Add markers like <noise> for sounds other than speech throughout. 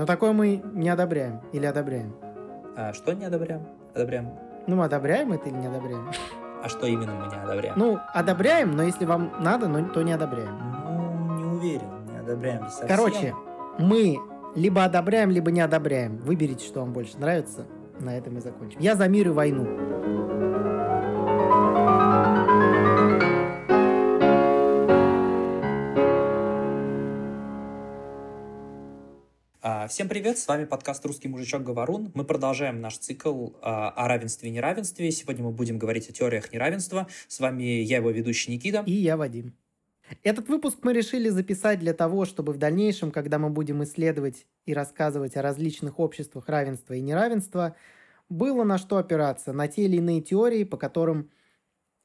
Но такое мы не одобряем или одобряем. А что не одобряем? Одобряем. Ну, мы одобряем это или не одобряем? А что именно мы не одобряем? Ну, одобряем, но если вам надо, но, то не одобряем. Ну, не уверен, не одобряем совсем. Короче, мы либо одобряем, либо не одобряем. Выберите, что вам больше нравится. На этом и закончим. Я за мир и войну. Всем привет, с вами подкаст «Русский мужичок Говорун». Мы продолжаем наш цикл а, о равенстве и неравенстве. Сегодня мы будем говорить о теориях неравенства. С вами я, его ведущий Никита. И я, Вадим. Этот выпуск мы решили записать для того, чтобы в дальнейшем, когда мы будем исследовать и рассказывать о различных обществах равенства и неравенства, было на что опираться, на те или иные теории, по которым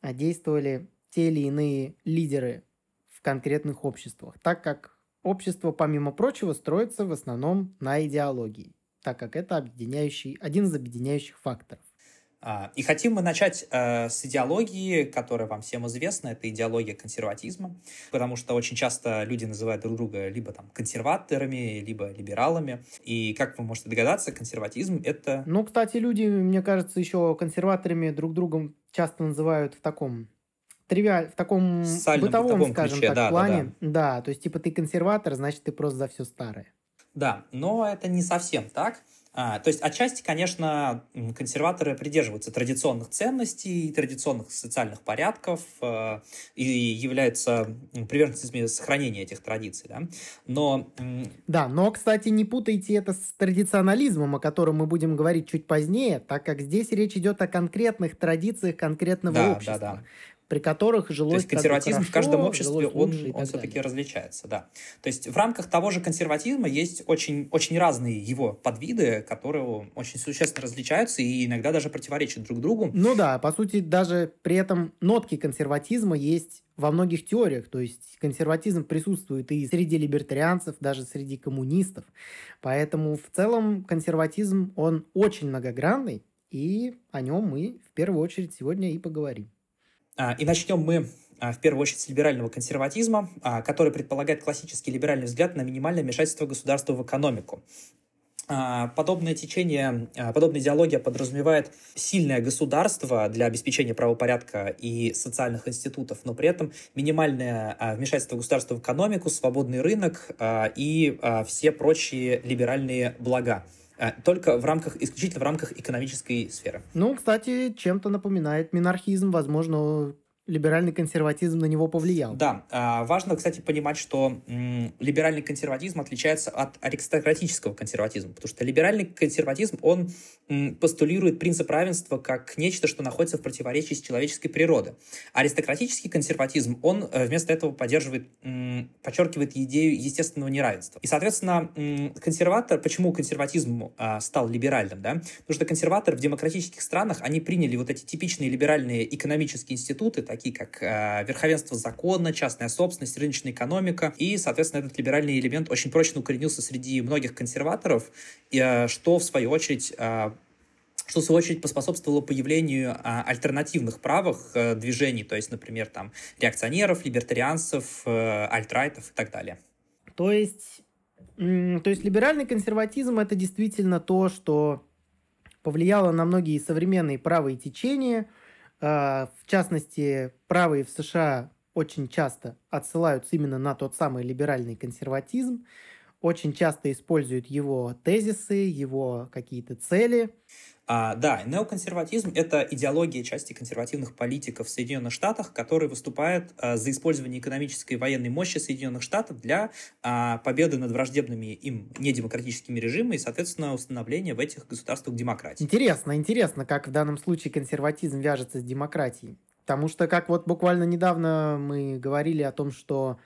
а, действовали те или иные лидеры в конкретных обществах, так как общество, помимо прочего, строится в основном на идеологии, так как это объединяющий, один из объединяющих факторов. А, И хотим мы начать э, с идеологии, которая вам всем известна, это идеология консерватизма, потому что очень часто люди называют друг друга либо там консерваторами, либо либералами. И как вы можете догадаться, консерватизм это... Ну, кстати, люди, мне кажется, еще консерваторами друг другом часто называют в таком тривиаль, в таком Социальном, бытовом, бытовом скажем ключе, так, да, да, плане. Да, то есть, типа, ты консерватор, значит, ты просто за все старое. Да, но это не совсем так. А, то есть отчасти, конечно, консерваторы придерживаются традиционных ценностей, традиционных социальных порядков э, и являются приверженцами сохранения этих традиций. Да? Но Да, но, кстати, не путайте это с традиционализмом, о котором мы будем говорить чуть позднее, так как здесь речь идет о конкретных традициях конкретного Да, да, общества, да. При которых То жилось есть как бы консерватизм в хорошо, каждом обществе, он, он так все-таки различается, да. То есть в рамках того же консерватизма есть очень, очень разные его подвиды, которые очень существенно различаются и иногда даже противоречат друг другу. Ну да, по сути, даже при этом нотки консерватизма есть во многих теориях. То есть консерватизм присутствует и среди либертарианцев, даже среди коммунистов. Поэтому в целом консерватизм, он очень многогранный, и о нем мы в первую очередь сегодня и поговорим. А, И начнем мы а, в первую очередь с либерального консерватизма, а, который предполагает классический либеральный взгляд на минимальное вмешательство государства в экономику. Подобное течение, подобная идеология подразумевает сильное государство для обеспечения правопорядка и социальных институтов, но при этом минимальное вмешательство государства в экономику, свободный рынок и все прочие либеральные блага. А, Только в рамках, исключительно в рамках экономической сферы. Ну, кстати, чем-то напоминает минархизм. Возможно, либеральный консерватизм на него повлиял. Да, а, важно, кстати, понимать, что либеральный консерватизм отличается от аристократического консерватизма, потому что либеральный консерватизм, он постулирует принцип равенства как нечто, что находится в противоречии с человеческой природой. Аристократический консерватизм, он э, вместо этого поддерживает, подчеркивает идею естественного неравенства. И, соответственно, консерватор, почему консерватизм а, стал либеральным, да? Потому что консерваторы в демократических странах, они приняли вот эти типичные либеральные экономические институты, такие как э, верховенство закона, частная собственность, рыночная экономика. И, соответственно, этот либеральный элемент очень прочно укоренился среди многих консерваторов, и, э, что, в свою очередь, э, что, в свою очередь, поспособствовало появлению а, альтернативных правых э, движений, то есть, например, там, реакционеров, либертарианцев, э, альтрайтов и так далее. То есть, то есть либеральный консерватизм это действительно то, что повлияло на многие современные правые течения. А, В частности, правые в США очень часто отсылаются именно на тот самый либеральный консерватизм, очень часто используют его тезисы, его какие-то цели. А, да, неоконсерватизм – это идеология части консервативных политиков в Соединенных Штатах, которые выступают а, за использование экономической и военной мощи Соединенных Штатов для а, победы над враждебными им недемократическими режимами и, соответственно, установления в этих государствах демократии. Интересно, интересно, как в данном случае консерватизм вяжется с демократией. Потому что, как вот буквально недавно мы говорили о том, что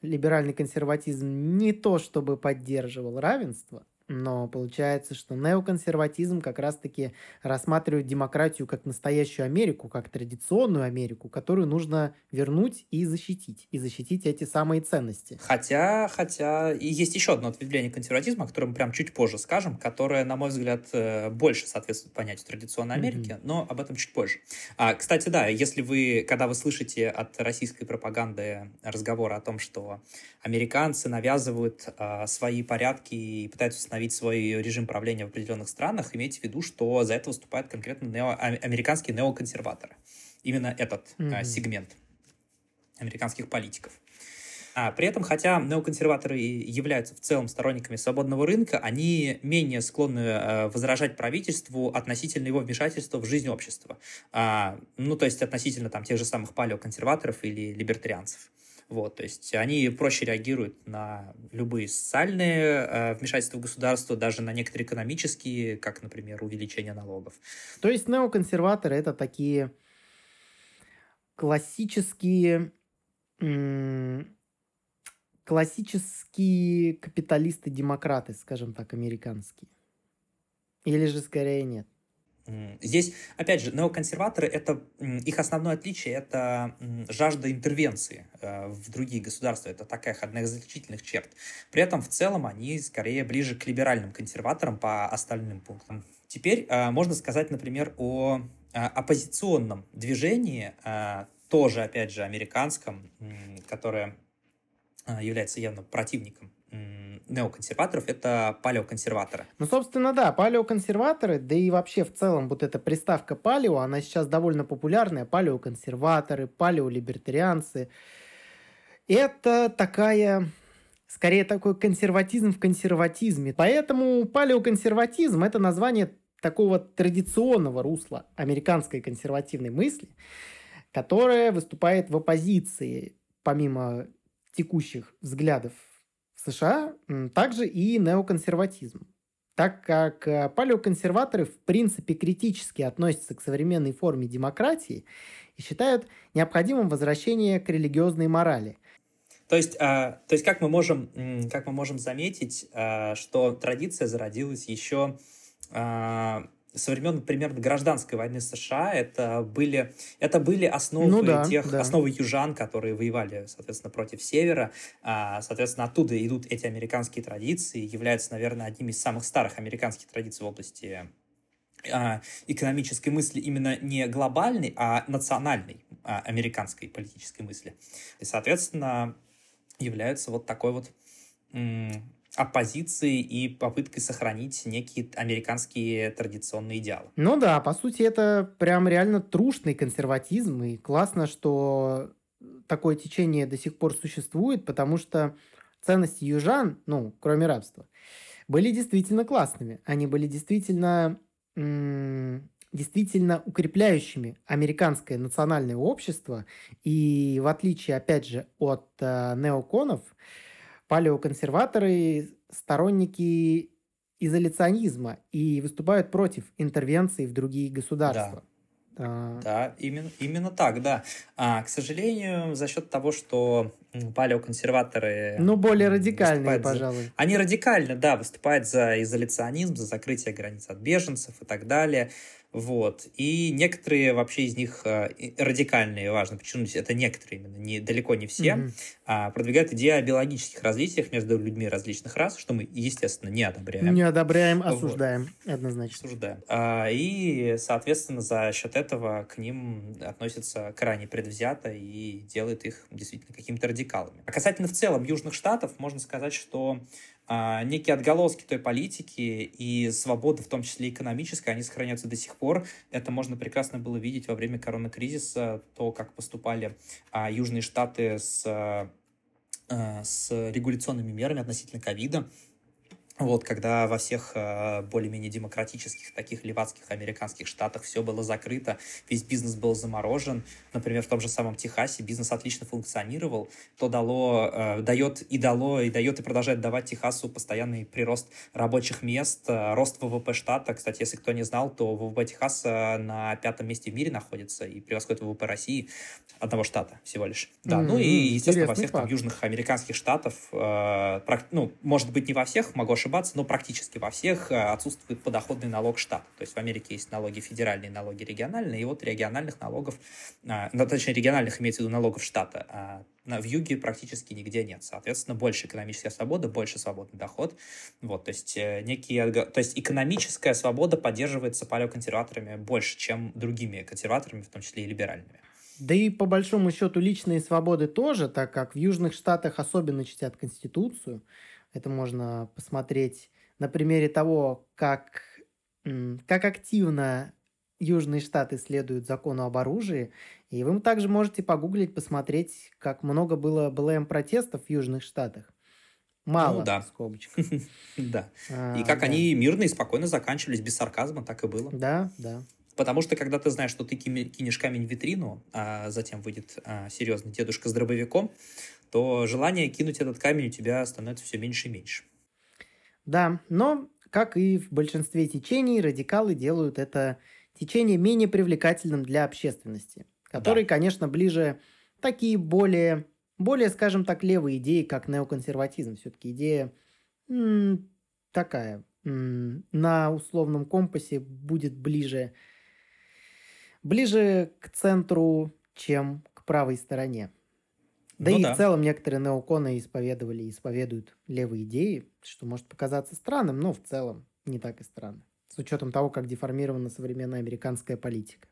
либеральный консерватизм не то чтобы поддерживал равенство, но получается, что неоконсерватизм как раз-таки рассматривает демократию как настоящую Америку, как традиционную Америку, которую нужно вернуть и защитить. И защитить эти самые ценности. Хотя, хотя и есть еще одно ответвление консерватизма, о котором мы прям чуть позже скажем, которое, на мой взгляд, э, больше соответствует понятию традиционной Америки, но об этом чуть позже. А, кстати, да, если вы, когда вы слышите от российской пропаганды разговоры о том, что американцы навязывают а, свои порядки и пытаются установить свой режим правления в определенных странах, имейте в виду, что за это выступают конкретно нео, а, американские неоконсерваторы. Именно этот mm-hmm. сегмент американских политиков. А при этом, хотя неоконсерваторы являются в целом сторонниками свободного рынка, они менее склонны э, возражать правительству относительно его вмешательства в жизнь общества. А, ну, то есть относительно там тех же самых палеоконсерваторов или либертарианцев. Вот, то есть они проще реагируют на любые социальные э, вмешательства в государство, даже на некоторые экономические, как, например, увеличение налогов. То есть неоконсерваторы это такие классические классические капиталисты-демократы, скажем так, американские? Или же скорее нет? Здесь, опять же, неоконсерваторы, это их основное отличие – это жажда интервенции э, в другие государства. Это такая одна из отличительных черт. При этом в целом они скорее ближе к либеральным консерваторам по остальным пунктам. Теперь э, можно сказать, например, о э, оппозиционном движении, тоже, опять же, американском, которое является явно противником неоконсерваторов, это палеоконсерваторы. Ну, собственно, да, палеоконсерваторы, да и вообще в целом вот эта приставка палео, она сейчас довольно популярная, палеоконсерваторы, палеолибертарианцы. Это такая, скорее такой консерватизм в консерватизме. Поэтому палеоконсерватизм – это название такого традиционного русла американской консервативной мысли, которая выступает в оппозиции, помимо текущих взглядов США, также и неоконсерватизм. Так как э, палеоконсерваторы в принципе критически относятся к современной форме демократии и считают необходимым возвращение к религиозной морали. То есть, а, то есть как, мы можем, как мы можем заметить, а, что традиция зародилась еще а, со времен примерно гражданской войны США это были, это были основы ну, да, тех, да. основы южан, которые воевали, соответственно, против севера. А, соответственно, оттуда идут эти американские традиции, являются, наверное, одними из самых старых американских традиций в области а, экономической мысли именно не глобальной, а национальной а, американской политической мысли. И, соответственно, являются вот такой вот оппозиции и попыткой сохранить некие американские традиционные идеалы. Ну да, по сути, это прям реально трушный консерватизм, и классно, что такое течение до сих пор существует, потому что ценности южан, ну, кроме рабства, были действительно классными. Они были действительно, действительно укрепляющими американское национальное общество. И в отличие, опять же, от э, неоконов, палеоконсерваторы сторонники изоляционизма и выступают против интервенции в другие государства. Да, а... да именно, именно так, да. А, к сожалению, за счет того, что палеоконсерваторы... Ну, более радикальные, пожалуй. За... Они радикально, да, выступают за изоляционизм, за закрытие границ от беженцев и так далее. Вот. И некоторые вообще из них э, радикальные, важно почему это некоторые именно, не, далеко не все, mm-hmm. а, продвигают идею о биологических различиях между людьми различных рас, что мы, естественно, не одобряем. Не одобряем, осуждаем, вот. однозначно. Осуждаем. А, и, соответственно, за счет этого к ним относятся крайне предвзято и делают их действительно какими-то радикалами. А касательно в целом Южных Штатов, можно сказать, что а, некие отголоски той политики и свободы, в том числе экономической, они сохраняются до сих пор. Это можно прекрасно было видеть во время коронакризиса, то, как поступали а, южные штаты с, а, с регуляционными мерами относительно ковида. Вот, когда во всех э, более-менее демократических, таких левацких американских штатах все было закрыто, весь бизнес был заморожен, например, в том же самом Техасе бизнес отлично функционировал, то дало, э, дает и дало, и дает и продолжает давать Техасу постоянный прирост рабочих мест, э, рост ВВП штата. Кстати, если кто не знал, то ВВП Техаса на пятом месте в мире находится и превосходит ВВП России одного штата всего лишь. Да, mm-hmm. ну и, естественно, во всех там южных американских штатах, э, ну, может быть, не во всех, могу ошибаться, но практически во всех э, отсутствует подоходный налог штата. То есть в Америке есть налоги федеральные, налоги региональные, и вот региональных налогов, э, ну, точнее, региональных имеется в виду налогов штата, а в юге практически нигде нет. Соответственно, больше экономическая свобода, больше свободный доход. Вот, то есть, э, некие, то есть экономическая свобода поддерживается палеоконсерваторами больше, чем другими консерваторами, в том числе и либеральными. Да и по большому счету личные свободы тоже, так как в Южных Штатах особенно чтят Конституцию. Это можно посмотреть на примере того, как, как активно Южные Штаты следуют закону об оружии. И вы также можете погуглить, посмотреть, как много было БЛМ-протестов в Южных Штатах. Мало, ну, да. скобочек. <laughs> да. А, и как они мирно и спокойно заканчивались, без сарказма, так и было. Да, да. Потому что, когда ты знаешь, что ты кинешь камень в витрину, а затем выйдет а, серьезный дедушка с дробовиком, то желание кинуть этот камень у тебя становится все меньше и меньше. Да, но, как и в большинстве течений, радикалы делают это течение менее привлекательным для общественности, которые, да. конечно, ближе такие более, более, скажем так, левые идеи, как неоконсерватизм. Все-таки идея м- такая, м- на условном компасе будет ближе, ближе к центру, чем к правой стороне. Да ну и да. в целом некоторые неоконы исповедовали и исповедуют левые идеи, что может показаться странным, но в целом не так и странно с учетом того, как деформирована современная американская политика.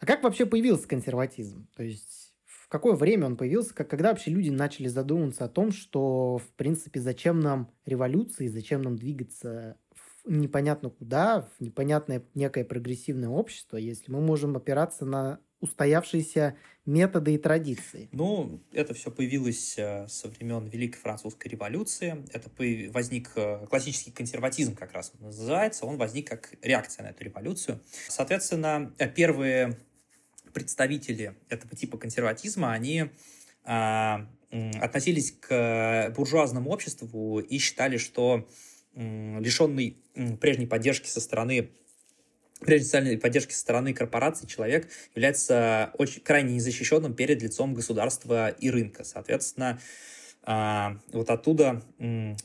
А как вообще появился консерватизм? То есть в какое время он появился, как, когда вообще люди начали задумываться о том, что, в принципе, зачем нам революции, зачем нам двигаться в непонятно куда, в непонятное некое прогрессивное общество, если мы можем опираться на устоявшиеся методы и традиции? Ну, это все появилось э, со времен Великой Французской революции. Это возник э, классический консерватизм, как раз он называется. Он возник как реакция на эту революцию. Соответственно, э, первые представители этого типа консерватизма, они относились к буржуазному обществу и считали, что лишенный прежней поддержки со стороны прежде социальной поддержки со стороны корпораций человек является очень крайне незащищенным перед лицом государства и рынка. Соответственно, а, вот оттуда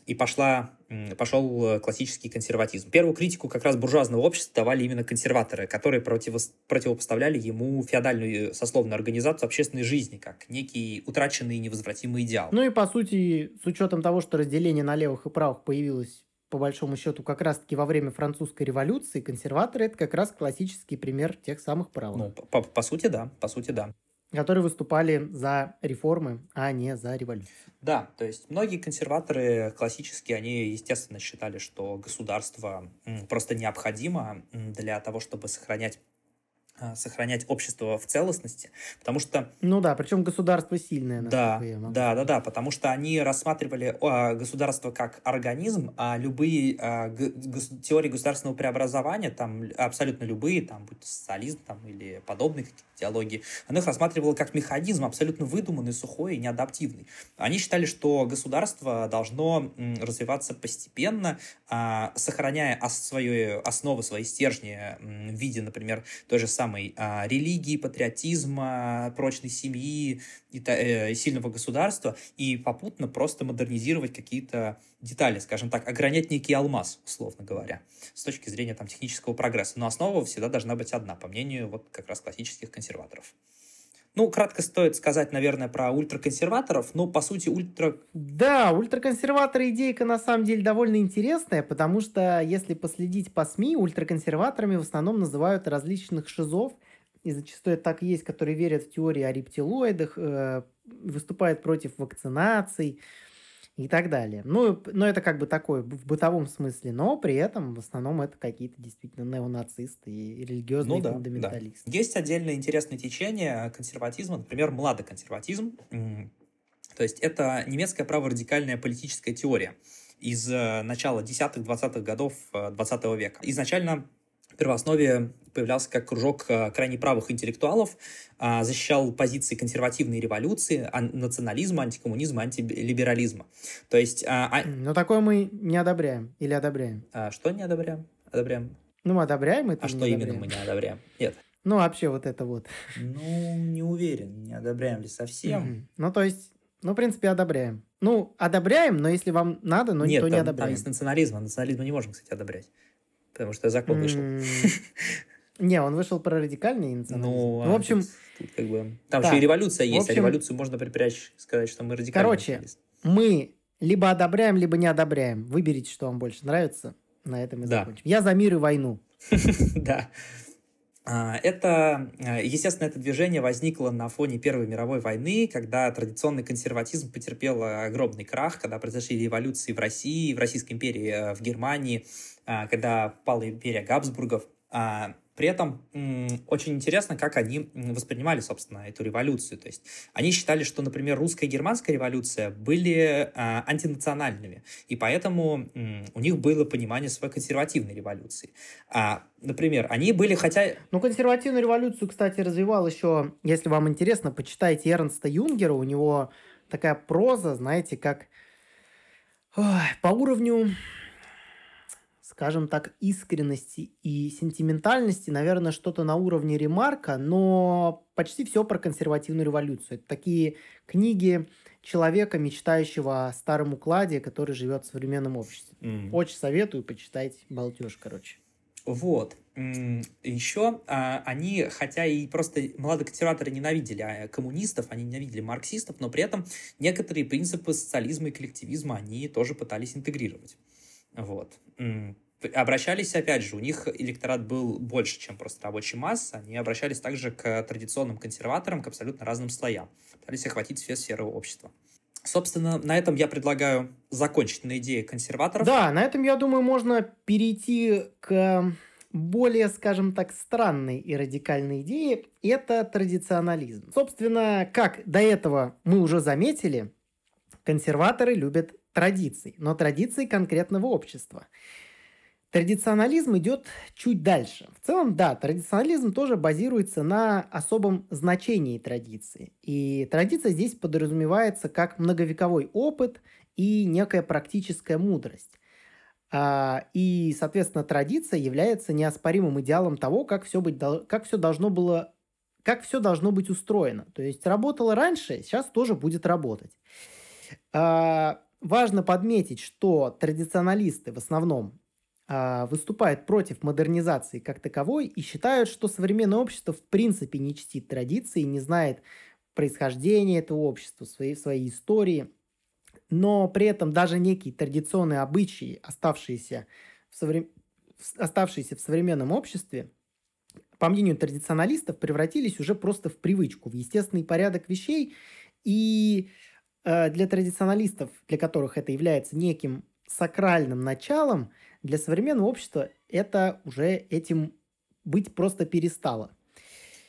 и пошла, пошел классический консерватизм. Первую критику как раз буржуазного общества давали именно консерваторы, которые противо, противопоставляли ему феодальную сословную организацию общественной жизни, как некий утраченный невозвратимый идеал. Ну и, по сути, с учетом того, что разделение на левых и правых появилось по большому счету, как раз-таки во время французской революции консерваторы – это как раз классический пример тех самых правых. Ну, по, по сути, да, по сути, да. Которые выступали за реформы, а не за революцию. Да, то есть многие консерваторы классические, они, естественно, считали, что государство просто необходимо для того, чтобы сохранять сохранять общество в целостности, потому что... Ну да, причем государство сильное. Да, да, да, да, потому что они рассматривали а, государство как организм, а любые а, теории государственного преобразования, там абсолютно любые, там, будь то социализм там, или подобные какие-то теологии, она их рассматривала как механизм абсолютно выдуманный, сухой и неадаптивный. Они считали, что государство должно развиваться постепенно, сохраняя свою основу, свои стержни в виде, например, той же самой самой а, религии, патриотизма, прочной семьи и э, сильного государства, и попутно просто модернизировать какие-то детали, скажем так, огранять некий алмаз, условно говоря, с точки зрения там, технического прогресса. Но основа всегда должна быть одна, по мнению вот как раз классических консерваторов. Ну, кратко стоит сказать, наверное, про ультраконсерваторов, но, по сути, ультра... Да, ультраконсерваторы идейка, на самом деле, довольно интересная, потому что, если последить по СМИ, ультраконсерваторами в основном называют различных шизов, и зачастую это так и есть, которые верят в теории о рептилоидах, э, выступают против вакцинаций, и так далее. Ну, но это как бы такое в бытовом смысле, но при этом в основном это какие-то действительно неонацисты и религиозные ну, да, фундаменталисты. Да. Есть отдельно интересное течение консерватизма, например, младоконсерватизм. То есть это немецкая праворадикальная политическая теория из э, начала 10-20-х годов 20 э, века. Изначально первооснове появлялся как кружок э, крайне правых интеллектуалов, а, защищал позиции консервативной революции, национализма, антикоммунизма, антилиберализма. То есть... А, а Но такое мы не одобряем или одобряем? Что не одобряем? Одобряем. Ну, мы одобряем это. А что именно мы не одобряем? Нет. Ну, вообще вот это вот. Ну, не уверен, не одобряем ли совсем. Ну, то есть, ну, в принципе, одобряем. Ну, одобряем, но если вам надо, но Нет, никто там, не одобряет. Нет, там есть национализм, а национализм мы не можем, кстати, одобрять потому что закон вышел. <laughs> Не, он вышел про радикальный национализм. Ну, ну в общем... Тут, как бы... Там же и революция есть, а революцию можно припрячь, сказать, что мы радикальные. Короче, мы либо одобряем, либо не одобряем. Выберите, что вам больше нравится. На этом и да. закончим. Я за мир и войну. <laughs> Да. А, это, э, естественно, это движение возникло на фоне Первой мировой войны, когда традиционный консерватизм потерпел огромный крах, когда произошли революции в России, в Российской империи, э, в Германии, а, когда пала империя Габсбургов. А, при этом очень интересно, как они воспринимали, собственно, эту революцию. То есть они считали, что, например, русская и германская революция были э, антинациональными, и поэтому у них было понимание своей консервативной революции. А, например, они были хотя... Ну, консервативную революцию, кстати, развивал еще, если вам интересно, почитайте Эрнста Юнгера, у него такая проза, знаете, как Ой, по уровню скажем так, искренности и сентиментальности, наверное, что-то на уровне ремарка, но почти все про консервативную революцию. Это такие книги человека, мечтающего о старом укладе, который живет в современном обществе. Mm. Очень советую, почитайте. Болтеж, короче. Вот. Еще а, они, хотя и просто молодые консерваторы ненавидели а, коммунистов, они ненавидели марксистов, но при этом некоторые принципы социализма и коллективизма они тоже пытались интегрировать. Вот обращались, опять же, у них электорат был больше, чем просто рабочая масса, они обращались также к традиционным консерваторам, к абсолютно разным слоям, пытались охватить все сферы общества. Собственно, на этом я предлагаю закончить на идее консерваторов. Да, на этом, я думаю, можно перейти к более, скажем так, странной и радикальной идее – это традиционализм. Собственно, как до этого мы уже заметили, консерваторы любят традиции, но традиции конкретного общества – Традиционализм идет чуть дальше. В целом, да, традиционализм тоже базируется на особом значении традиции. И традиция здесь подразумевается как многовековой опыт и некая практическая мудрость. А, и, соответственно, традиция является неоспоримым идеалом того, как все, быть, как все должно было как все должно быть устроено. То есть работало раньше, сейчас тоже будет работать. А, важно подметить, что традиционалисты в основном выступают против модернизации как таковой и считают, что современное общество в принципе не чтит традиции, не знает происхождения этого общества, своей, своей истории, но при этом даже некие традиционные обычаи, оставшиеся в, совре... оставшиеся в современном обществе, по мнению традиционалистов, превратились уже просто в привычку, в естественный порядок вещей, и э, для традиционалистов, для которых это является неким сакральным началом, для современного общества это уже этим быть просто перестало.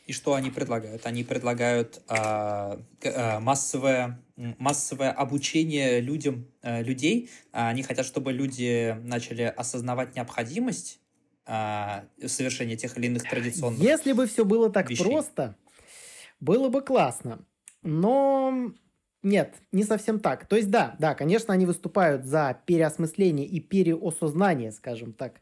И что они предлагают? Они предлагают э, э, массовое, массовое обучение людям, э, людей. Они хотят, чтобы люди начали осознавать необходимость э, совершения тех или иных традиционных Если бы все было так вещей. просто, было бы классно. Но нет, не совсем так. То есть да, да, конечно, они выступают за переосмысление и переосознание, скажем так,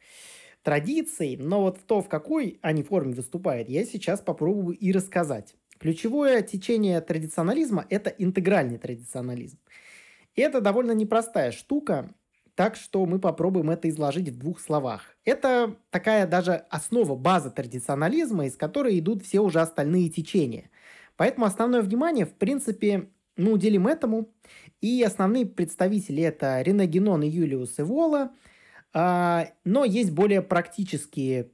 традиций, но вот в то, в какой они форме выступают, я сейчас попробую и рассказать. Ключевое течение традиционализма – это интегральный традиционализм. И это довольно непростая штука, так что мы попробуем это изложить в двух словах. Это такая даже основа, база традиционализма, из которой идут все уже остальные течения. Поэтому основное внимание, в принципе, мы уделим этому. И основные представители это Рене и Юлиус Эвола. А, но есть более практические,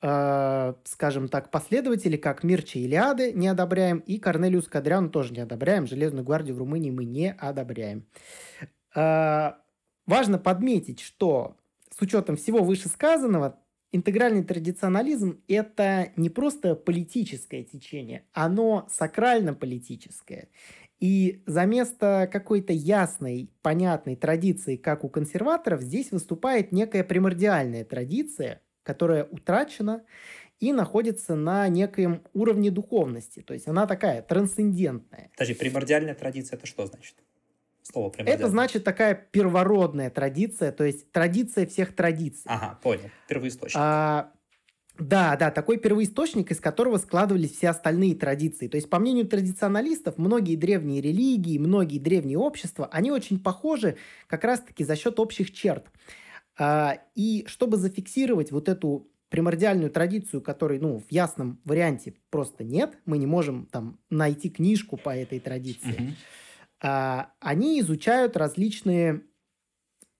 а, скажем так, последователи, как Мирча Илиады не одобряем, и Корнелиус Кадриану тоже не одобряем. Железную гвардию в Румынии мы не одобряем. А, важно подметить, что с учетом всего вышесказанного, интегральный традиционализм – это не просто политическое течение, оно сакрально-политическое. И за место какой-то ясной, понятной традиции, как у консерваторов, здесь выступает некая примордиальная традиция, которая утрачена и находится на некоем уровне духовности. То есть она такая трансцендентная. Подожди, примордиальная традиция это что значит? Слово примордиальная. Это значит такая первородная традиция, то есть традиция всех традиций. Ага, понял. Первоисточник. А, да, да, такой первоисточник, из которого складывались все остальные традиции. То есть, по мнению традиционалистов, многие древние религии, многие древние общества, они очень похожи как раз-таки за счет общих черт. А, и чтобы зафиксировать вот эту примордиальную традицию, которой, ну, в ясном варианте просто нет, мы не можем там найти книжку по этой традиции, mm-hmm. они изучают различные,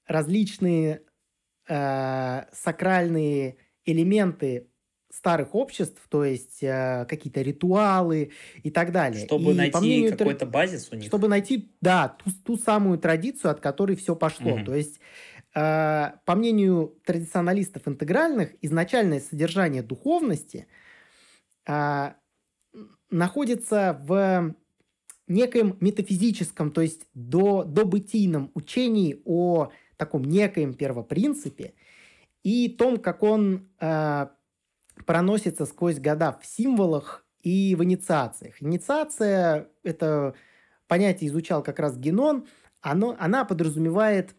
различные э, сакральные элементы старых обществ, то есть э, какие-то ритуалы и так далее. Чтобы и, найти мнению, какой-то базис у них. Чтобы найти, да, ту, ту самую традицию, от которой все пошло. Угу. То есть, э, по мнению традиционалистов интегральных, изначальное содержание духовности э, находится в некоем метафизическом, то есть до, добытийном учении о таком некоем первопринципе и том, как он э, проносится сквозь года в символах и в инициациях. Инициация – это понятие изучал как раз Генон. Оно, она подразумевает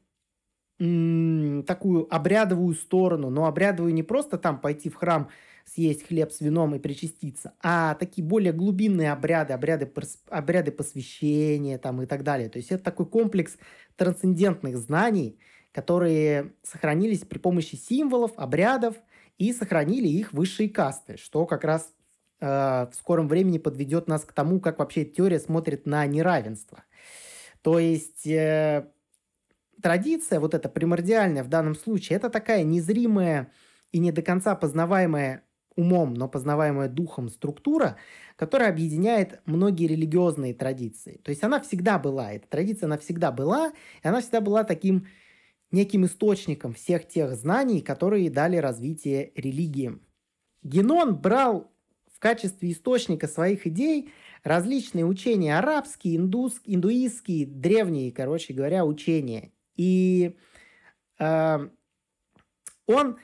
такую обрядовую сторону, но обрядовую не просто там пойти в храм, съесть хлеб с вином и причаститься, а такие более глубинные обряды, обряды, обряды посвящения там и так далее. То есть это такой комплекс трансцендентных знаний, которые сохранились при помощи символов, обрядов – и сохранили их высшие касты, что как раз э, в скором времени подведет нас к тому, как вообще теория смотрит на неравенство. То есть э, традиция, вот эта примордиальная в данном случае, это такая незримая и не до конца познаваемая умом, но познаваемая духом структура, которая объединяет многие религиозные традиции. То есть она всегда была, эта традиция, она всегда была, и она всегда была таким неким источником всех тех знаний, которые дали развитие религиям. Генон брал в качестве источника своих идей различные учения арабские, индус, индуистские, древние, короче говоря, учения. И э, он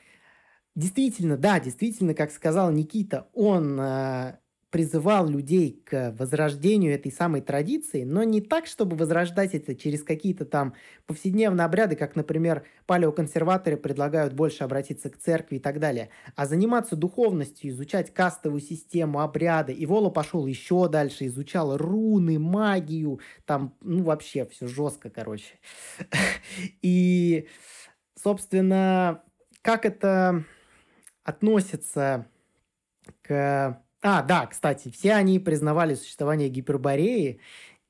действительно, да, действительно, как сказал Никита, он э, призывал людей к возрождению этой самой традиции, но не так, чтобы возрождать это через какие-то там повседневные обряды, как, например, палеоконсерваторы предлагают больше обратиться к церкви и так далее, а заниматься духовностью, изучать кастовую систему, обряды. И Вола пошел еще дальше, изучал руны, магию, там, ну, вообще все жестко, короче. <laughs> И, собственно, как это относится к а, да, кстати, все они признавали существование Гипербореи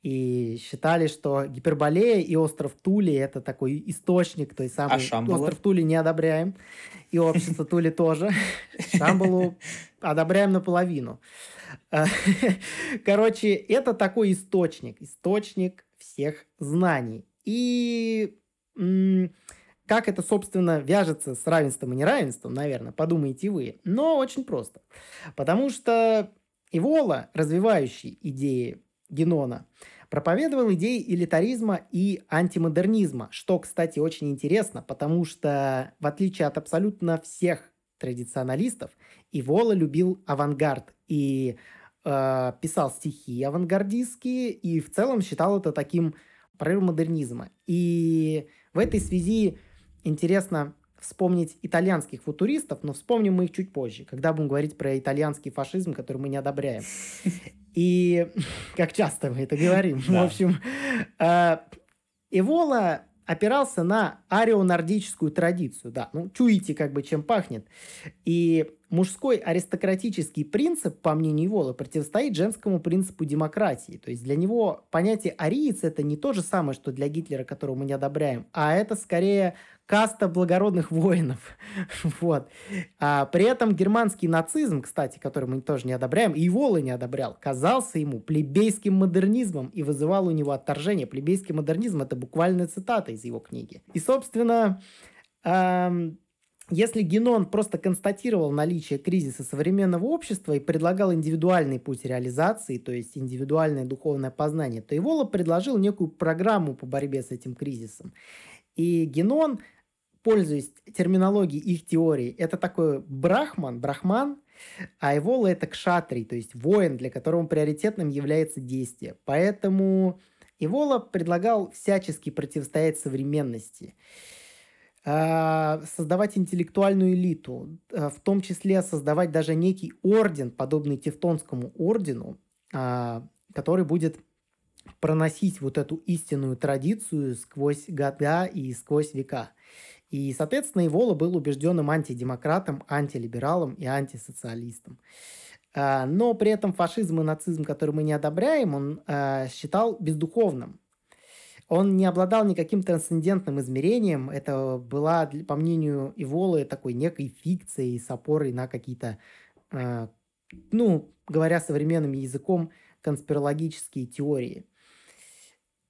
и считали, что Гиперболея и остров Тули – это такой источник той самой... А Шамбала? Остров Тули не одобряем, и общество Тули <laughs> тоже. Шамбалу одобряем наполовину. <laughs> Короче, это такой источник, источник всех знаний. И как это, собственно, вяжется с равенством и неравенством, наверное, подумайте вы. Но очень просто. Потому что Ивола, развивающий идеи Генона, проповедовал идеи элитаризма и антимодернизма, что, кстати, очень интересно, потому что, в отличие от абсолютно всех традиционалистов, Ивола любил авангард и э, писал стихи авангардистские, и в целом считал это таким прорывом модернизма. И в этой связи интересно вспомнить итальянских футуристов, но вспомним мы их чуть позже, когда будем говорить про итальянский фашизм, который мы не одобряем. И <laughs> как часто мы это говорим. В общем, э, Эвола опирался на арио-нордическую традицию, да, ну, чуете, как бы, чем пахнет. И мужской аристократический принцип, по мнению Вола, противостоит женскому принципу демократии. То есть для него понятие ариец – это не то же самое, что для Гитлера, которого мы не одобряем, а это скорее каста благородных воинов. <laughs> вот. А, при этом германский нацизм, кстати, который мы тоже не одобряем, и Вола не одобрял, казался ему плебейским модернизмом и вызывал у него отторжение. Плебейский модернизм – это буквальная цитата из его книги. И, собственно, эм, если Генон просто констатировал наличие кризиса современного общества и предлагал индивидуальный путь реализации, то есть индивидуальное духовное познание, то Ивола предложил некую программу по борьбе с этим кризисом. И Генон пользуясь терминологией их теории, это такой брахман, брахман, а Эвола это кшатрий, то есть воин, для которого приоритетным является действие. Поэтому Эвола предлагал всячески противостоять современности, создавать интеллектуальную элиту, а, в том числе создавать даже некий орден, подобный Тевтонскому ордену, а, который будет проносить вот эту истинную традицию сквозь года и сквозь века. И, соответственно, Ивола был убежденным антидемократом, антилибералом и антисоциалистом. А, но при этом фашизм и нацизм, который мы не одобряем, он а, считал бездуховным. Он не обладал никаким трансцендентным измерением. Это была, по мнению Иволы, такой некой фикцией с опорой на какие-то э, ну, говоря современным языком, конспирологические теории.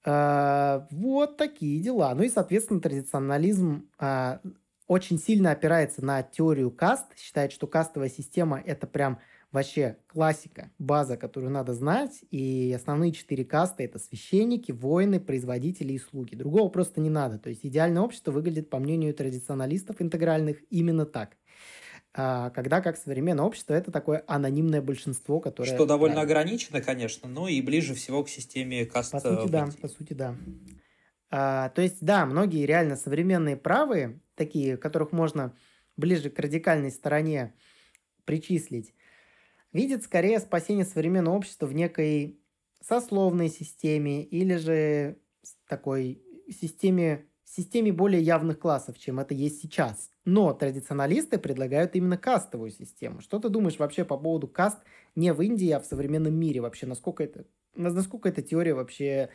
Э, вот такие дела. Ну и, соответственно, традиционализм э, очень сильно опирается на теорию каст, считает, что кастовая система – это прям вообще классика, база, которую надо знать, и основные четыре касты – это священники, воины, производители и слуги. Другого просто не надо. То есть идеальное общество выглядит, по мнению традиционалистов интегральных, именно так. А, когда как современное общество это такое анонимное большинство, которое... Что довольно ограничено, конечно, но и ближе всего к системе каст. По сути, да, по сути, да. А, то есть, да, многие реально современные правые, такие, которых можно ближе к радикальной стороне причислить, видят скорее спасение современного общества в некой сословной системе или же такой системе, системе более явных классов, чем это есть сейчас. Но традиционалисты предлагают именно кастовую систему. Что ты думаешь вообще по поводу каст не в Индии, а в современном мире вообще? Насколько это, насколько эта теория вообще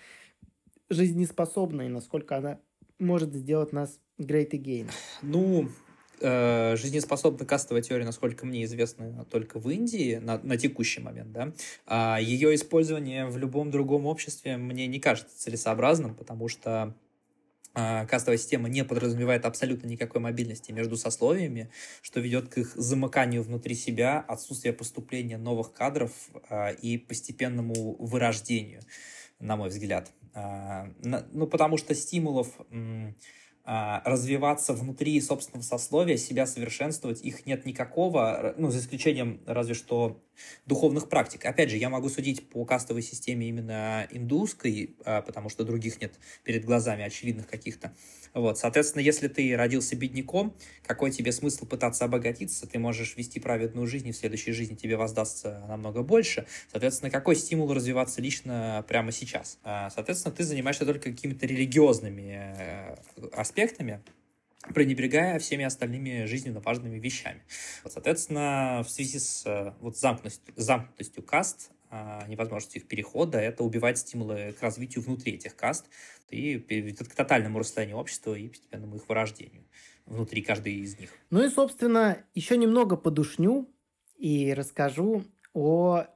жизнеспособна и насколько она может сделать нас great again? Ну, э, жизнеспособна кастовая теория, насколько мне известно, только в Индии на, на текущий момент, да. А ее использование в любом другом обществе мне не кажется целесообразным, потому что э, кастовая система не подразумевает абсолютно никакой мобильности между сословиями, что ведет к их замыканию внутри себя, отсутствие поступления новых кадров э, и постепенному вырождению, на мой взгляд. Э, ну, потому что стимулов... А, развиваться внутри собственного сословия, себя совершенствовать, их нет никакого, ну, за исключением разве что духовных практик. Опять же, я могу судить по кастовой системе именно индусской, а, потому что других нет перед глазами очевидных каких-то. Вот, соответственно, если ты родился бедняком, какой тебе смысл пытаться обогатиться? Ты можешь вести праведную жизнь, и в следующей жизни тебе воздастся намного больше. Соответственно, какой стимул развиваться лично прямо сейчас? А, соответственно, ты занимаешься только какими-то религиозными э, аспектами, пренебрегая всеми остальными жизненно важными вещами. Вот, соответственно, в связи с э, вот, замкнутостью, замкнутостью каст, а, невозможностью их перехода, это убивает стимулы к развитию внутри этих каст и к тотальному расстоянию общества и постепенному их вырождению внутри каждой из них. Ну и, собственно, еще немного подушню и расскажу о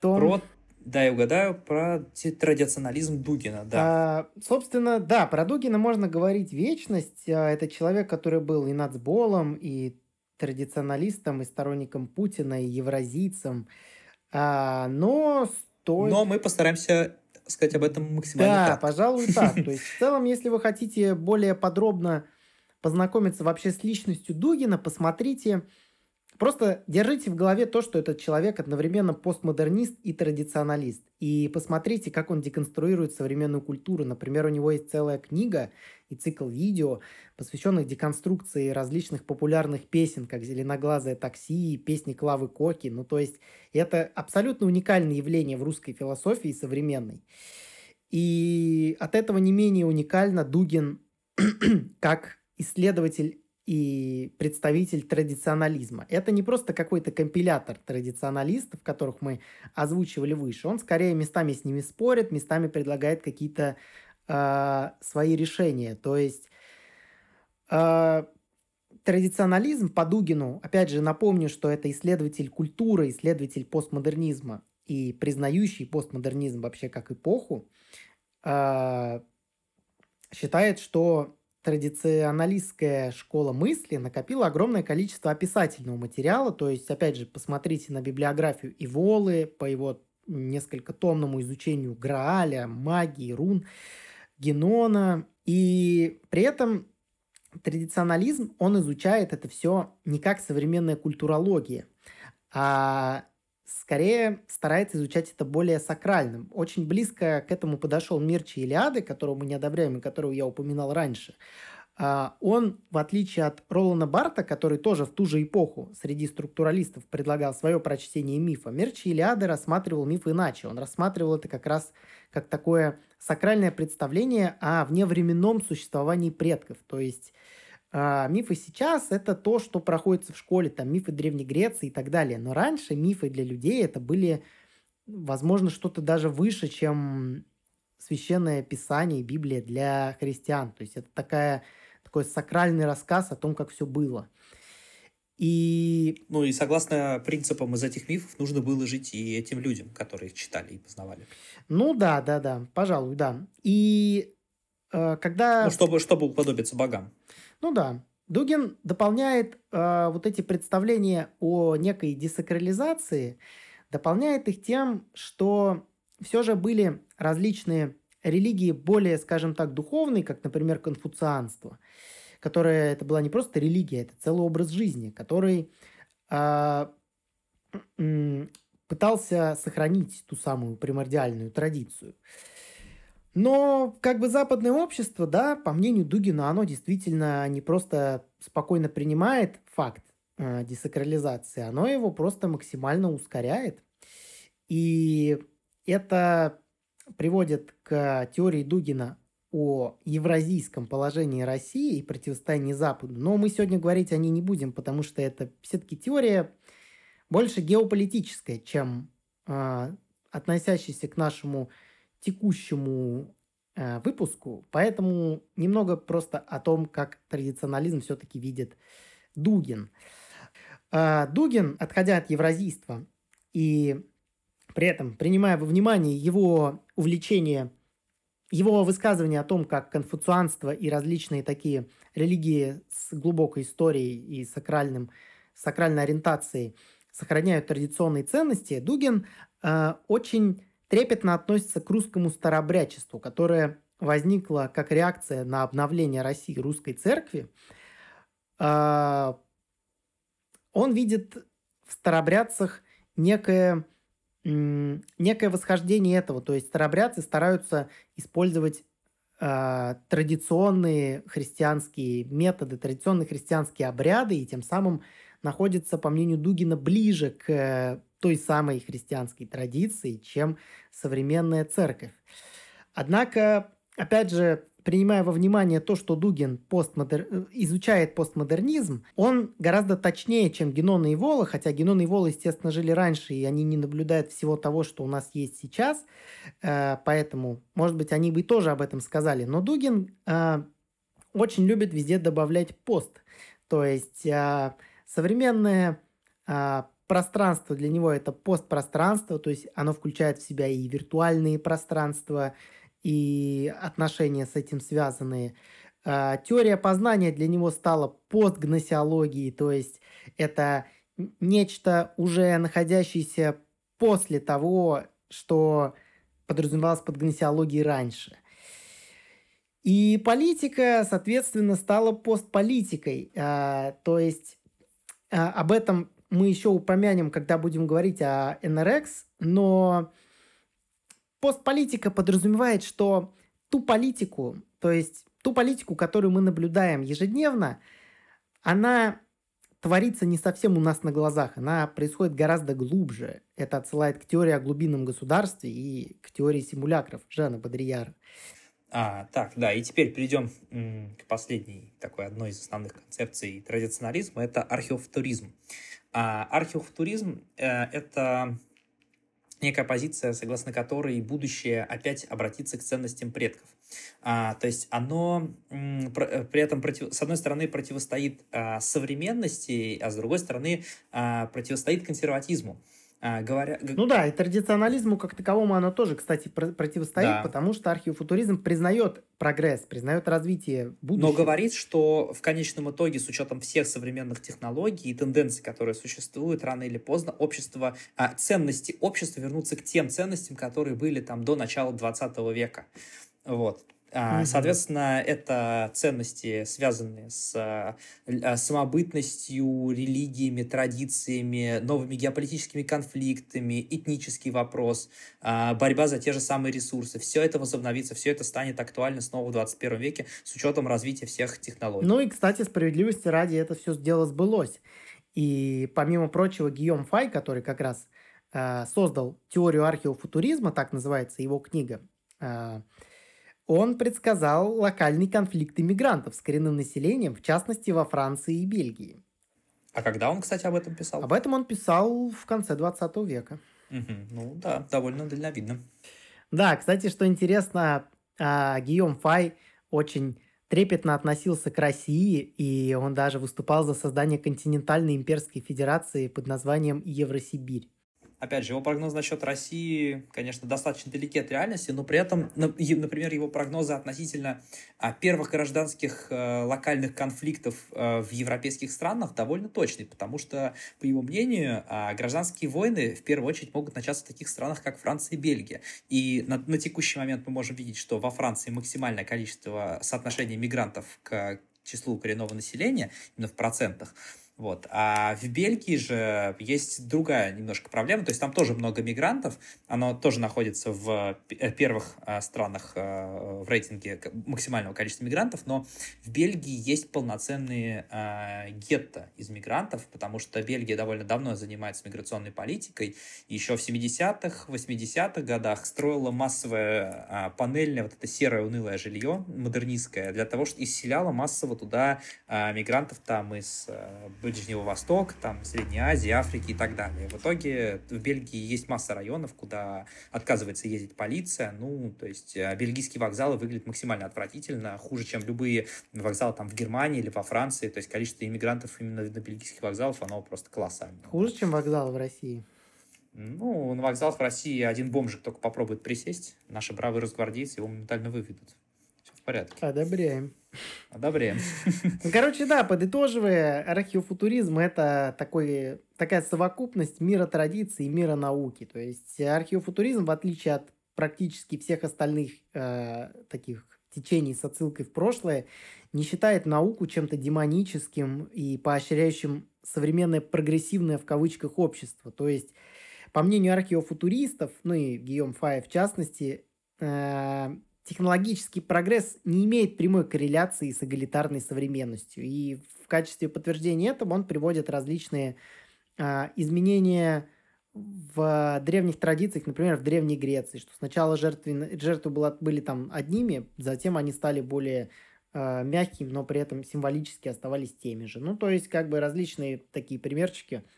том... Про да, я угадаю про традиционализм Дугина, да. А, собственно, да, про Дугина можно говорить вечность. А, это человек, который был и нацболом, и традиционалистом, и сторонником Путина, и евразийцем. А, но стоит... Но мы постараемся сказать об этом максимально Да, так. пожалуй, так. То есть, в <laughs> целом, если вы хотите более подробно познакомиться вообще с личностью Дугина, посмотрите Просто держите в голове то, что этот человек одновременно постмодернист и традиционалист. И посмотрите, как он деконструирует современную культуру. Например, у него есть целая книга и цикл видео, посвященных деконструкции различных популярных песен, как «Зеленоглазое такси», песни Клавы Коки. Ну, то есть, это абсолютно уникальное явление в русской философии современной. И от этого не менее уникально Дугин <clears throat> как исследователь и представитель традиционализма. Это не просто какой-то компилятор традиционалистов, которых мы озвучивали выше. Он скорее местами с ними спорит, местами предлагает какие-то э, свои решения. То есть э, традиционализм по Дугину, опять же, напомню, что это исследователь культуры, исследователь постмодернизма и признающий постмодернизм вообще как эпоху, э, считает, что традиционалистская школа мысли накопила огромное количество описательного материала, то есть, опять же, посмотрите на библиографию Иволы по его несколько томному изучению Грааля, магии, рун, Генона, и при этом традиционализм, он изучает это все не как современная культурология, а скорее старается изучать это более сакральным. Очень близко к этому подошел Мирчи Илиады, которого мы не одобряем и которого я упоминал раньше. А, он, в отличие от Ролана Барта, который тоже в ту же эпоху среди структуралистов предлагал свое прочтение мифа, Мерчи Илиады рассматривал миф иначе. Он рассматривал это как раз как такое сакральное представление о вневременном существовании предков. То есть а, мифы сейчас это то, что проходится в школе, там мифы Древней Греции и так далее. Но раньше мифы для людей это были, возможно, что-то даже выше, чем священное писание, Библия для христиан. То есть это такая, такой сакральный рассказ о том, как все было. И... Ну и согласно принципам из этих мифов нужно было жить и этим людям, которые их читали и познавали. Ну да, да, да, пожалуй, да. И э, когда... Ну, чтобы, чтобы уподобиться богам. Ну да. Дугин дополняет э, вот эти представления о некой десакрализации, дополняет их тем, что все же были различные религии более, скажем так, духовные, как, например, конфуцианство, которое это была не просто религия, это целый образ жизни, который э, пытался сохранить ту самую примордиальную традицию. Но как бы западное общество, да, по мнению Дугина, оно действительно не просто спокойно принимает факт э, десакрализации, оно его просто максимально ускоряет. И это приводит к теории Дугина о евразийском положении России и противостоянии Западу. Но мы сегодня говорить о ней не будем, потому что это все-таки теория больше геополитическая, чем э, относящаяся к нашему текущему э, выпуску. Поэтому немного просто о том, как традиционализм все-таки видит Дугин. Э, Дугин, отходя от евразийства и при этом, принимая во внимание его увлечение, его высказывание о том, как конфуцианство и различные такие религии с глубокой историей и сакральным, сакральной ориентацией сохраняют традиционные ценности, Дугин э, очень трепетно относится к русскому старообрядчеству, которое возникло как реакция на обновление России русской церкви. Э, он видит в старообрядцах некое некое восхождение этого. То есть старобрядцы стараются использовать э, традиционные христианские методы, традиционные христианские обряды, и тем самым находятся, по мнению Дугина, ближе к той самой христианской традиции, чем современная церковь. Однако, опять же, принимая во внимание то, что Дугин постмодер... Э, изучает постмодернизм, он гораздо точнее, чем Генон и Вола, хотя Генон и Вола, естественно, жили раньше, и они не наблюдают всего того, что у нас есть сейчас, э, поэтому, может быть, они бы тоже об этом сказали. Но Дугин э, очень любит везде добавлять пост, то есть современное пространство для него это постпространство, то есть оно включает в себя и виртуальные пространства, и отношения с этим связанные. А, теория познания для него стала постгносеологией, то есть это нечто уже находящееся после того, что подразумевалось под гносеологией раньше. И политика, соответственно, стала постполитикой. А, то есть а, об этом мы еще упомянем, когда будем говорить о NRX, но постполитика подразумевает, что ту политику, то есть ту политику, которую мы наблюдаем ежедневно, она творится не совсем у нас на глазах, она происходит гораздо глубже. Это отсылает к теории о глубинном государстве и к теории симулякров Жана Бодрияра. А, так, да, и теперь перейдем к последней такой одной из основных концепций традиционализма, это археофутуризм. А, археофутуризм э, это некая позиция, согласно которой будущее опять обратится к ценностям предков. А, то есть оно э, при этом, с одной стороны, противостоит а, современности, а с другой стороны, противостоит консерватизму. А, говоря... Ну да, и традиционализму как таковому оно тоже, кстати, пр- противостоит, да. потому что археофутуризм признает прогресс, признает развитие будущего. Но говорит, что в конечном итоге, с учетом всех современных технологий и тенденций, которые существуют, рано или поздно общество, а, ценности общества вернутся к тем ценностям, которые были там до начала 20 века. Вот. Mm-hmm. Соответственно, это ценности, связанные с а, самобытностью, религиями, традициями, новыми геополитическими конфликтами, этнический вопрос, а, борьба за те же самые ресурсы. Все это возобновится, все это станет актуально снова в 21 веке с учетом развития всех технологий. Ну и, кстати, справедливости ради это все дело сбылось. И, помимо прочего, Гийом Фай, который как раз э, создал теорию археофутуризма, так называется его книга, э, он предсказал локальный конфликт иммигрантов с коренным населением, в частности, во Франции и Бельгии. А когда он, кстати, об этом писал? Об этом он писал в конце 20 века. Угу. Ну да, довольно дальновидно. Да, кстати, что интересно, а, Гийом Фай очень трепетно относился к России, и он даже выступал за создание континентальной имперской федерации под названием Евросибирь. Опять же, его прогноз насчет России, конечно, достаточно далеки от реальности, но при этом, например, его прогнозы относительно а, первых гражданских э, локальных конфликтов э, в европейских странах довольно точны, потому что, по его мнению, а, гражданские войны в первую очередь могут начаться в таких странах, как Франция и Бельгия. И на, на текущий момент мы можем видеть, что во Франции максимальное количество соотношения мигрантов к числу коренного населения, именно в процентах, вот. А в Бельгии же есть другая немножко проблема, то есть там тоже много мигрантов, оно тоже находится в э, первых а, странах а, в рейтинге максимального количества мигрантов, но в Бельгии есть полноценные а, гетто из мигрантов, потому что Бельгия довольно давно занимается миграционной политикой, еще в 70-х, 80-х годах строила массовое панельное, вот это серое унылое жилье, модернистское, для того, чтобы исселяла массово туда мигрантов там из Ближнего Востока, там, Средней Азии, Африки и так далее. В итоге в Бельгии есть масса районов, куда отказывается ездить полиция. Ну, то есть э, бельгийские вокзалы выглядят максимально отвратительно, хуже, чем любые вокзалы там в Германии или во Франции. То есть количество иммигрантов именно на бельгийских вокзалах, оно просто колоссальное. Хуже, чем вокзалы в России? Ну, на вокзалах в России один бомжик только попробует присесть, наши бравые разгвардейцы его моментально выведут. Порядке. Одобряем. Одобряем. Ну, короче, да, подытоживая, археофутуризм – это такой, такая совокупность мира традиций и мира науки. То есть археофутуризм, в отличие от практически всех остальных э, таких течений с отсылкой в прошлое, не считает науку чем-то демоническим и поощряющим современное прогрессивное в кавычках общество. То есть, по мнению археофутуристов, ну и Гийом Фая в частности, э, технологический прогресс не имеет прямой корреляции с эгалитарной современностью. И в качестве подтверждения этого он приводит различные а, изменения в древних традициях, например, в Древней Греции, что сначала жертвы, жертвы было, были там одними, затем они стали более э, мягкими, но при этом символически оставались теми же. Ну, то есть, как бы различные такие примерчики –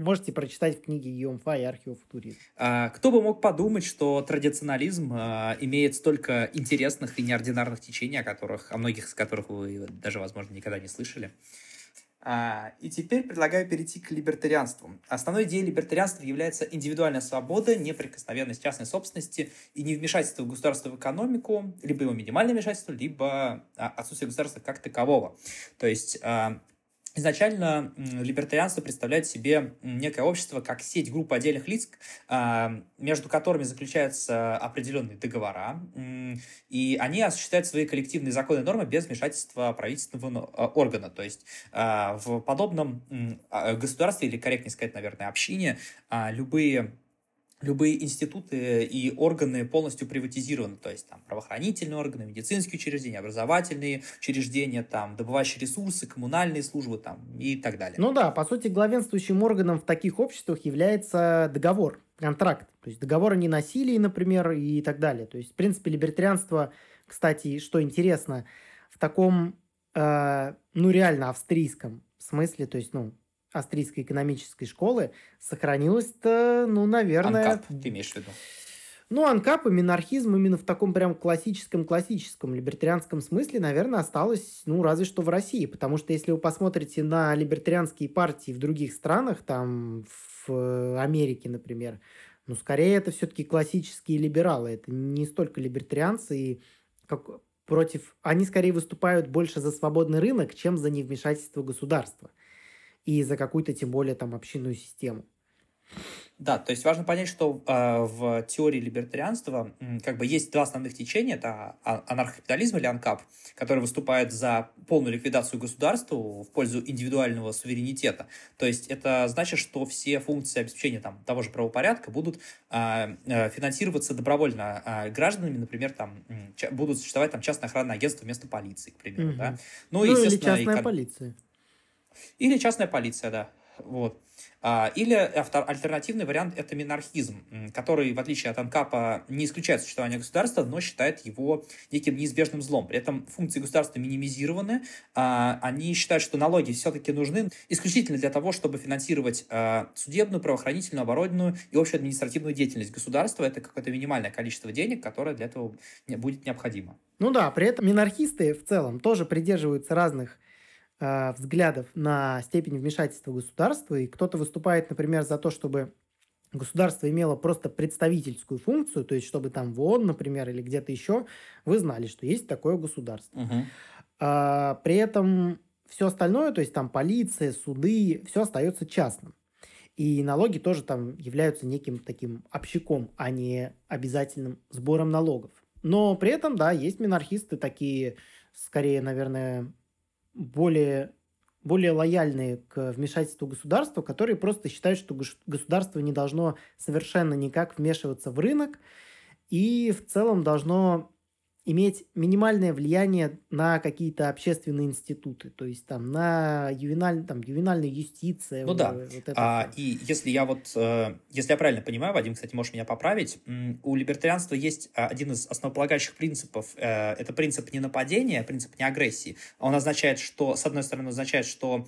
Можете прочитать в книге Юмфа и археофутуризм. А, кто бы мог подумать, что традиционализм а, имеет столько интересных и неординарных течений, о которых, о многих из которых вы даже, возможно, никогда не слышали. А, и теперь предлагаю перейти к либертарианству. Основной идеей либертарианства является индивидуальная свобода, неприкосновенность частной собственности и невмешательство государства в экономику, либо его минимальное вмешательство, либо а, отсутствие государства как такового. То есть а, Изначально либертарианство представляет себе некое общество как сеть групп отдельных лиц, а, между которыми заключаются определенные договора, и они осуществляют свои коллективные законы и нормы без вмешательства правительственного а, органа. То есть а, в подобном государстве, или корректнее сказать, наверное, общине, любые любые институты и органы полностью приватизированы, то есть там правоохранительные органы, медицинские учреждения, образовательные учреждения, там добывающие ресурсы, коммунальные службы там и так далее. Ну да, по сути, главенствующим органом в таких обществах является договор, контракт, то есть договор о ненасилии, например, и так далее. То есть, в принципе, либертарианство, кстати, что интересно, в таком, э, ну реально австрийском смысле, то есть, ну, австрийской экономической школы сохранилось-то, ну, наверное... Анкап, ты имеешь в виду? Ну, анкап и минархизм именно в таком прям классическом-классическом либертарианском смысле, наверное, осталось, ну, разве что в России. Потому что если вы посмотрите на либертарианские партии в других странах, там, в Америке, например, ну, скорее это все-таки классические либералы. Это не столько либертарианцы и как против... Они скорее выступают больше за свободный рынок, чем за невмешательство государства и за какую-то, тем более, там, общинную систему. Да, то есть важно понять, что э, в теории либертарианства как бы есть два основных течения. Это а, анархокапитализм или анкап, который выступает за полную ликвидацию государства в пользу индивидуального суверенитета. То есть это значит, что все функции обеспечения там, того же правопорядка будут э, финансироваться добровольно э, гражданами, например, там будут существовать там частное охранное агентство вместо полиции, к примеру. Угу. Да? Ну, ну или частная и... полиция. Или частная полиция, да. Вот. А, или альтернативный вариант – это минархизм, который, в отличие от Анкапа, не исключает существование государства, но считает его неким неизбежным злом. При этом функции государства минимизированы. А, они считают, что налоги все-таки нужны исключительно для того, чтобы финансировать а, судебную, правоохранительную, оборонную и общую административную деятельность государства. Это какое-то минимальное количество денег, которое для этого будет необходимо. Ну да, при этом минархисты в целом тоже придерживаются разных э, взглядов на степень вмешательства государства, и кто-то выступает, например, за то, чтобы государство имело просто представительскую функцию, то есть чтобы там в ООН, например, или где-то еще, вы знали, что есть такое государство. Угу. А, при этом все остальное, то есть там полиция, суды, все остается частным. И налоги тоже там являются неким таким общаком, а не обязательным сбором налогов. Но при этом, да, есть минархисты такие, скорее, наверное, более, более лояльные к вмешательству государства, которые просто считают, что государство не должно совершенно никак вмешиваться в рынок и в целом должно иметь минимальное влияние на какие-то общественные институты, то есть там на ювеналь, там, ювенальная юстиция. Ну да. Вот это а, и если я вот, э, если я правильно понимаю, Вадим, кстати, можешь меня поправить, у либертарианства есть а, один из основополагающих принципов, э, это принцип не нападения, принцип не агрессии. Он означает, что, с одной стороны, означает, что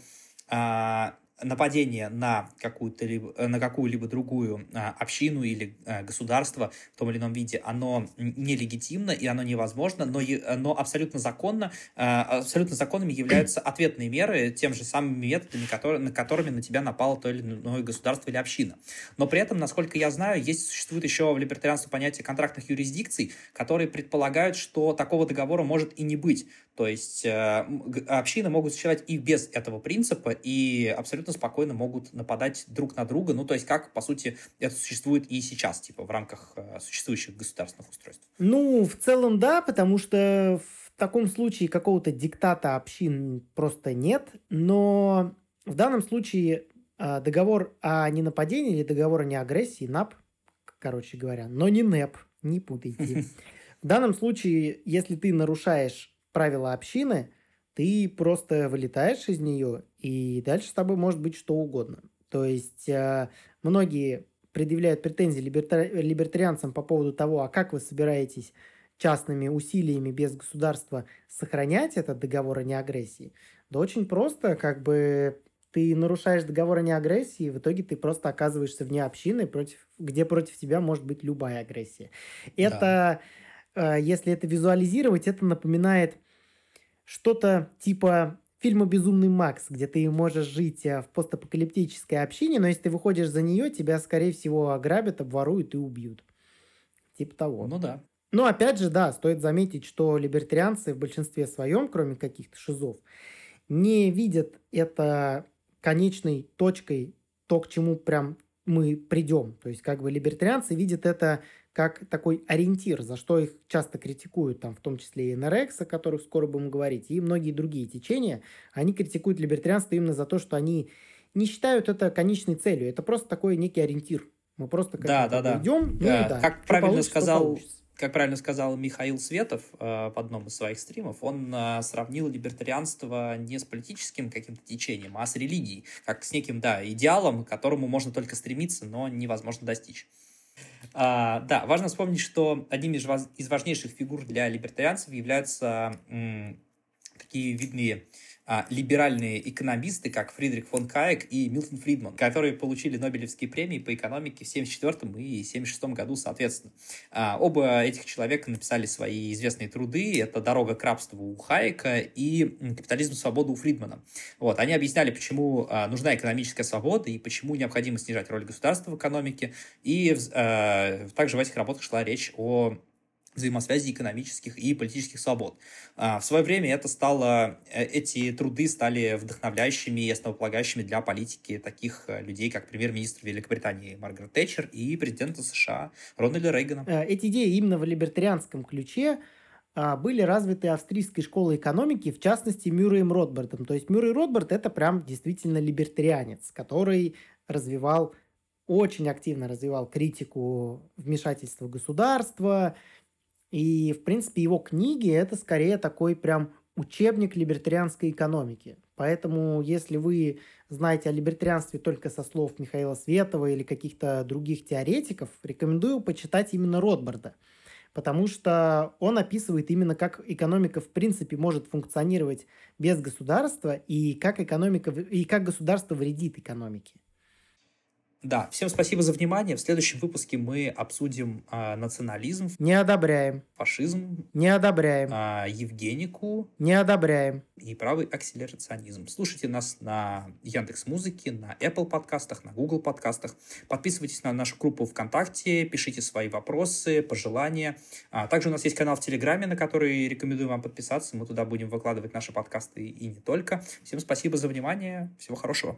а, нападение на какую-то либо, на какую-либо другую а, общину или а, государство в том или ином виде, оно нелегитимно и оно невозможно, но, но абсолютно законно, а, абсолютно законными являются <clears throat> ответные меры тем же самыми методами, которые, на которыми на тебя напало то или иное государство или община. Но при этом, насколько я знаю, есть, существует еще в либертарианстве понятие контрактных юрисдикций, которые предполагают, что такого договора может и не быть. То есть э, общины могут существовать и без этого принципа, и абсолютно спокойно могут нападать друг на друга. Ну, то есть как, по сути, это существует и сейчас, типа, в рамках э, существующих государственных устройств. Ну, в целом, да, потому что в таком случае какого-то диктата общин просто нет. Но в данном случае э, договор о ненападении или договор о неагрессии, НАП, короче говоря, но не НЭП, не путайте. <laughs> В данном случае, если ты нарушаешь правила общины, ты просто вылетаешь из нее, и дальше с тобой может быть что угодно. То есть э, многие предъявляют претензии либерта- либертарианцам по поводу того, а как вы собираетесь частными усилиями без государства сохранять этот договор о неагрессии. Да очень просто, как бы ты нарушаешь договор о неагрессии, и в итоге ты просто оказываешься вне общины, против, где против тебя может быть любая агрессия. Это да. Э, если это визуализировать, это напоминает что-то типа фильма «Безумный Макс», где ты можешь жить э, в постапокалиптической общине, но если ты выходишь за нее, тебя, скорее всего, ограбят, обворуют и убьют. Типа того. Ну да. Но опять же, да, стоит заметить, что либертарианцы в большинстве своем, кроме каких-то шизов, не видят это конечной точкой, то, к чему прям мы придем. То есть, как бы либертарианцы видят это как такой ориентир, за что их часто критикуют, там, в том числе и НРХ, о которых скоро будем говорить, и многие другие течения, они критикуют либертарианство именно за то, что они не считают это конечной целью. Это просто такой некий ориентир. Мы просто как да, да, да. идем, ну да. и да. Как правильно сказал как правильно сказал Михаил Светов э, в одном из своих стримов, он э, сравнил либертарианство не с политическим каким-то течением, а с религией, как с неким, да, идеалом, к которому можно только стремиться, но невозможно достичь. А, да, важно вспомнить, что одним из, из важнейших фигур для либертарианцев являются м, такие видные либеральные экономисты, как Фридрих фон Каек и Милтон Фридман, которые получили Нобелевские премии по экономике в 1974 и 1976 году, соответственно. А, оба этих человека написали свои известные труды. Это «Дорога к рабству» у Хайека и «Капитализм свободы» у Фридмана. Вот. Они объясняли, почему а, нужна экономическая свобода и почему необходимо снижать роль государства в экономике. И а, также в этих работах шла речь о взаимосвязи экономических и политических свобод. А, в свое время это стало, э, эти труды стали вдохновляющими и основополагающими для политики таких э, людей, как премьер-министр Великобритании Маргарет Тэтчер и президента США Рональда Рейгана. Э, эти идеи именно в либертарианском ключе а, были развиты австрийской школой экономики, в частности, Мюрреем Ротбардом. То есть Мюррей Ротбард – это прям действительно либертарианец, который развивал очень активно развивал критику вмешательства государства, и, в принципе, его книги – это скорее такой прям учебник либертарианской экономики. Поэтому, если вы знаете о либертарианстве только со слов Михаила Светова или каких-то других теоретиков, рекомендую почитать именно Ротбарда, потому что он описывает именно, как экономика в принципе может функционировать без государства и как, экономика, и как государство вредит экономике. Да, всем спасибо за внимание. В следующем выпуске мы обсудим а, национализм. Не одобряем. Фашизм. Не одобряем. А, Евгенику. Не одобряем. И правый акселерационизм. Слушайте нас на Яндекс Музыке, на Apple подкастах, на Google подкастах. Подписывайтесь на нашу группу ВКонтакте, пишите свои вопросы, пожелания. А, также у нас есть канал в Телеграме, на который рекомендую вам подписаться. Мы туда будем выкладывать наши подкасты и не только. Всем спасибо за внимание. Всего хорошего.